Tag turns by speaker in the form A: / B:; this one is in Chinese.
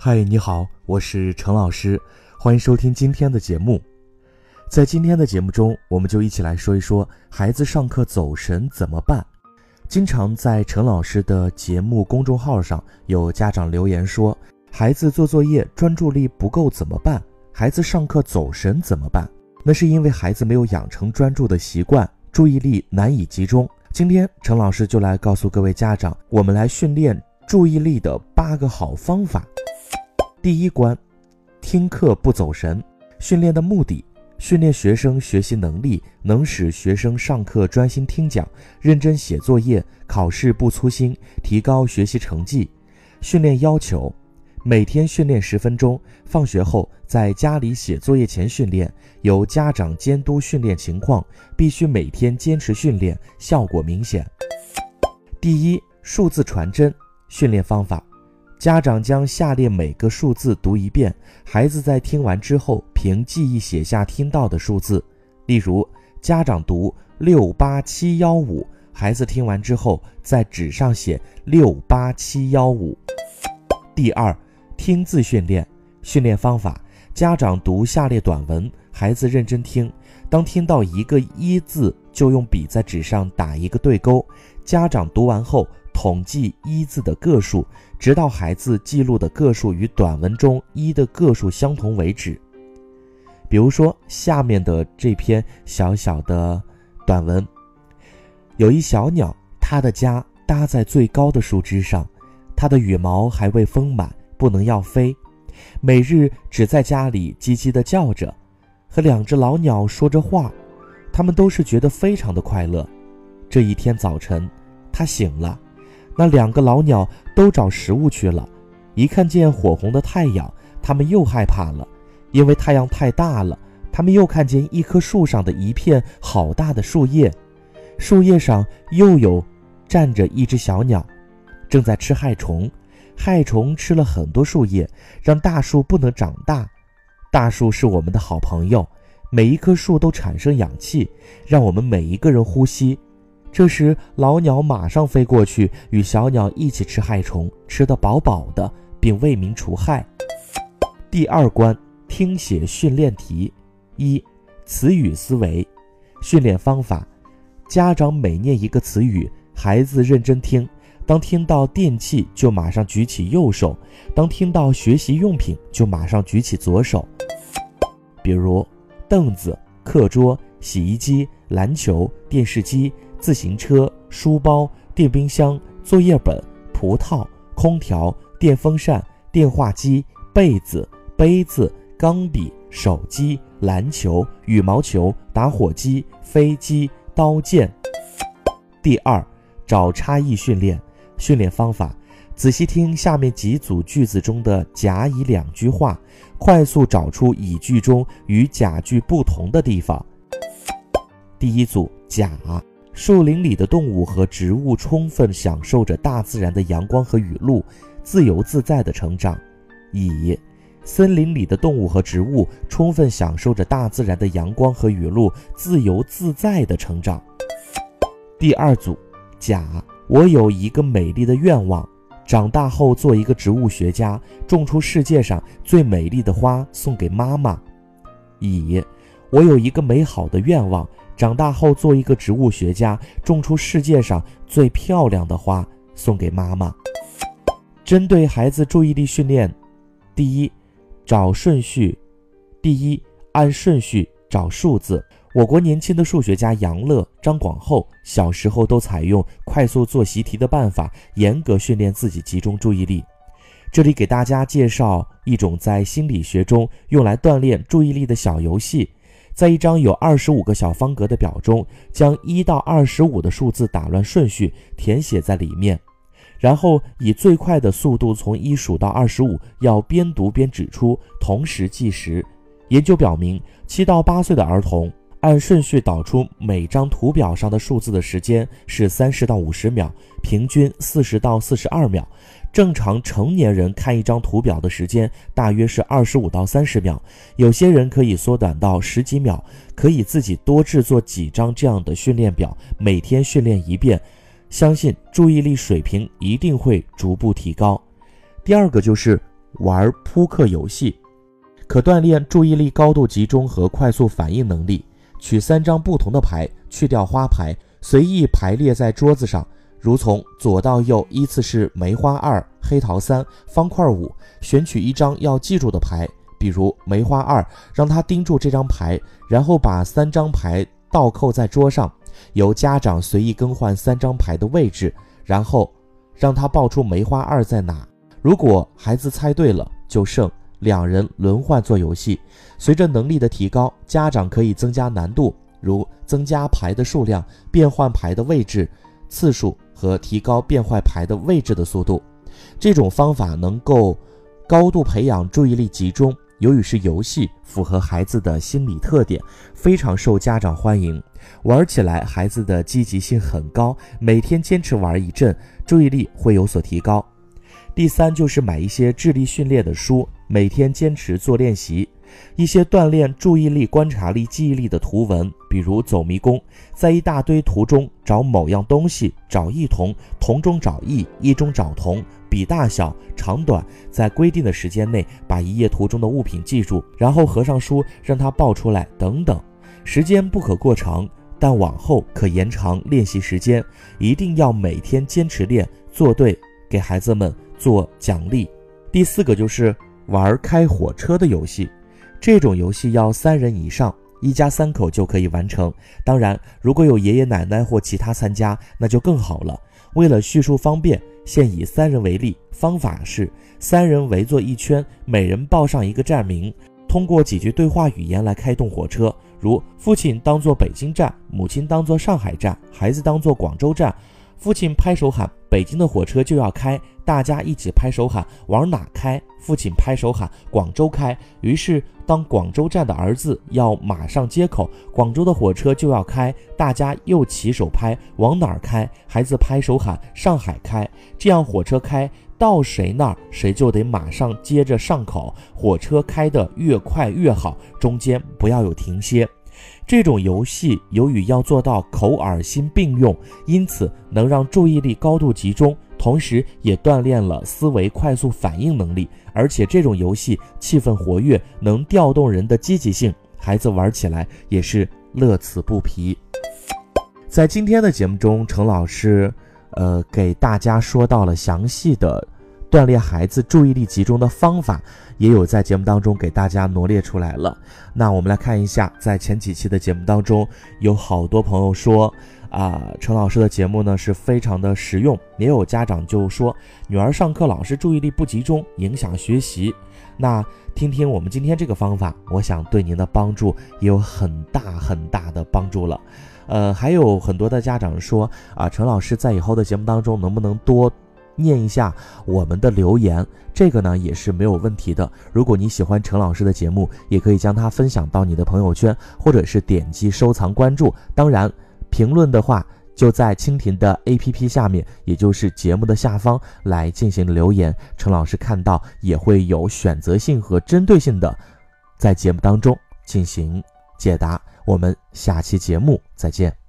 A: 嗨，你好，我是陈老师，欢迎收听今天的节目。在今天的节目中，我们就一起来说一说孩子上课走神怎么办。经常在陈老师的节目公众号上有家长留言说，孩子做作业专注力不够怎么办？孩子上课走神怎么办？那是因为孩子没有养成专注的习惯，注意力难以集中。今天陈老师就来告诉各位家长，我们来训练注意力的八个好方法。第一关，听课不走神。训练的目的，训练学生学习能力，能使学生上课专心听讲，认真写作业，考试不粗心，提高学习成绩。训练要求，每天训练十分钟，放学后在家里写作业前训练，由家长监督训练情况，必须每天坚持训练，效果明显。第一，数字传真训练方法。家长将下列每个数字读一遍，孩子在听完之后凭记忆写下听到的数字。例如，家长读六八七幺五，孩子听完之后在纸上写六八七幺五。第二，听字训练训练方法：家长读下列短文，孩子认真听，当听到一个一字，就用笔在纸上打一个对勾。家长读完后。统计一字的个数，直到孩子记录的个数与短文中一的个数相同为止。比如说，下面的这篇小小的短文，有一小鸟，它的家搭在最高的树枝上，它的羽毛还未丰满，不能要飞，每日只在家里叽叽地叫着，和两只老鸟说着话，他们都是觉得非常的快乐。这一天早晨，它醒了。那两个老鸟都找食物去了，一看见火红的太阳，他们又害怕了，因为太阳太大了。他们又看见一棵树上的一片好大的树叶，树叶上又有站着一只小鸟，正在吃害虫。害虫吃了很多树叶，让大树不能长大。大树是我们的好朋友，每一棵树都产生氧气，让我们每一个人呼吸。这时，老鸟马上飞过去，与小鸟一起吃害虫，吃得饱饱的，并为民除害。第二关听写训练题：一、词语思维训练方法。家长每念一个词语，孩子认真听。当听到电器，就马上举起右手；当听到学习用品，就马上举起左手。比如，凳子、课桌、洗衣机、篮球、电视机。自行车、书包、电冰箱、作业本、葡萄、空调、电风扇、电话机、被子、杯子、钢笔、手机、篮球、羽毛球、打火机、飞机、刀剑。第二，找差异训练训练方法：仔细听下面几组句子中的甲乙两句话，快速找出乙句中与甲句不同的地方。第一组甲。树林里的动物和植物充分享受着大自然的阳光和雨露，自由自在的成长。乙，森林里的动物和植物充分享受着大自然的阳光和雨露，自由自在的成长。第二组，甲，我有一个美丽的愿望，长大后做一个植物学家，种出世界上最美丽的花送给妈妈。乙，我有一个美好的愿望。长大后做一个植物学家，种出世界上最漂亮的花，送给妈妈。针对孩子注意力训练，第一，找顺序。第一，按顺序找数字。我国年轻的数学家杨乐、张广厚小时候都采用快速做习题的办法，严格训练自己集中注意力。这里给大家介绍一种在心理学中用来锻炼注意力的小游戏。在一张有二十五个小方格的表中，将一到二十五的数字打乱顺序填写在里面，然后以最快的速度从一数到二十五，要边读边指出，同时计时。研究表明，七到八岁的儿童按顺序导出每张图表上的数字的时间是三十到五十秒，平均四十到四十二秒。正常成年人看一张图表的时间大约是二十五到三十秒，有些人可以缩短到十几秒。可以自己多制作几张这样的训练表，每天训练一遍，相信注意力水平一定会逐步提高。第二个就是玩扑克游戏，可锻炼注意力高度集中和快速反应能力。取三张不同的牌，去掉花牌，随意排列在桌子上，如从左到右依次是梅花二、黑桃三、方块五。选取一张要记住的牌，比如梅花二，让他盯住这张牌，然后把三张牌倒扣在桌上，由家长随意更换三张牌的位置，然后让他报出梅花二在哪。如果孩子猜对了，就胜。两人轮换做游戏，随着能力的提高，家长可以增加难度，如增加牌的数量、变换牌的位置次数和提高变换牌的位置的速度。这种方法能够高度培养注意力集中。由于是游戏，符合孩子的心理特点，非常受家长欢迎。玩起来，孩子的积极性很高，每天坚持玩一阵，注意力会有所提高。第三就是买一些智力训练的书，每天坚持做练习。一些锻炼注意力、观察力、记忆力的图文，比如走迷宫，在一大堆图中找某样东西，找异同，同中找异，异中找同，比大小、长短，在规定的时间内把一页图中的物品记住，然后合上书让它报出来，等等。时间不可过长，但往后可延长练习时间，一定要每天坚持练，做对，给孩子们。做奖励，第四个就是玩开火车的游戏，这种游戏要三人以上，一家三口就可以完成。当然，如果有爷爷奶奶或其他参加，那就更好了。为了叙述方便，现以三人为例，方法是三人围坐一圈，每人报上一个站名，通过几句对话语言来开动火车，如父亲当做北京站，母亲当做上海站，孩子当做广州站。父亲拍手喊：“北京的火车就要开！”大家一起拍手喊：“往哪开？”父亲拍手喊：“广州开！”于是，当广州站的儿子要马上接口：“广州的火车就要开！”大家又起手拍：“往哪儿开？”孩子拍手喊：“上海开！”这样火车开到谁那儿，谁就得马上接着上口。火车开得越快越好，中间不要有停歇。这种游戏由于要做到口耳心并用，因此能让注意力高度集中，同时也锻炼了思维快速反应能力。而且这种游戏气氛活跃，能调动人的积极性，孩子玩起来也是乐此不疲。在今天的节目中，程老师，呃，给大家说到了详细的。锻炼孩子注意力集中的方法，也有在节目当中给大家罗列出来了。那我们来看一下，在前几期的节目当中，有好多朋友说，啊，陈老师的节目呢是非常的实用。也有家长就说，女儿上课老是注意力不集中，影响学习。那听听我们今天这个方法，我想对您的帮助也有很大很大的帮助了。呃，还有很多的家长说，啊，陈老师在以后的节目当中能不能多。念一下我们的留言，这个呢也是没有问题的。如果你喜欢陈老师的节目，也可以将它分享到你的朋友圈，或者是点击收藏关注。当然，评论的话就在蜻蜓的 APP 下面，也就是节目的下方来进行留言。陈老师看到也会有选择性和针对性的在节目当中进行解答。我们下期节目再见。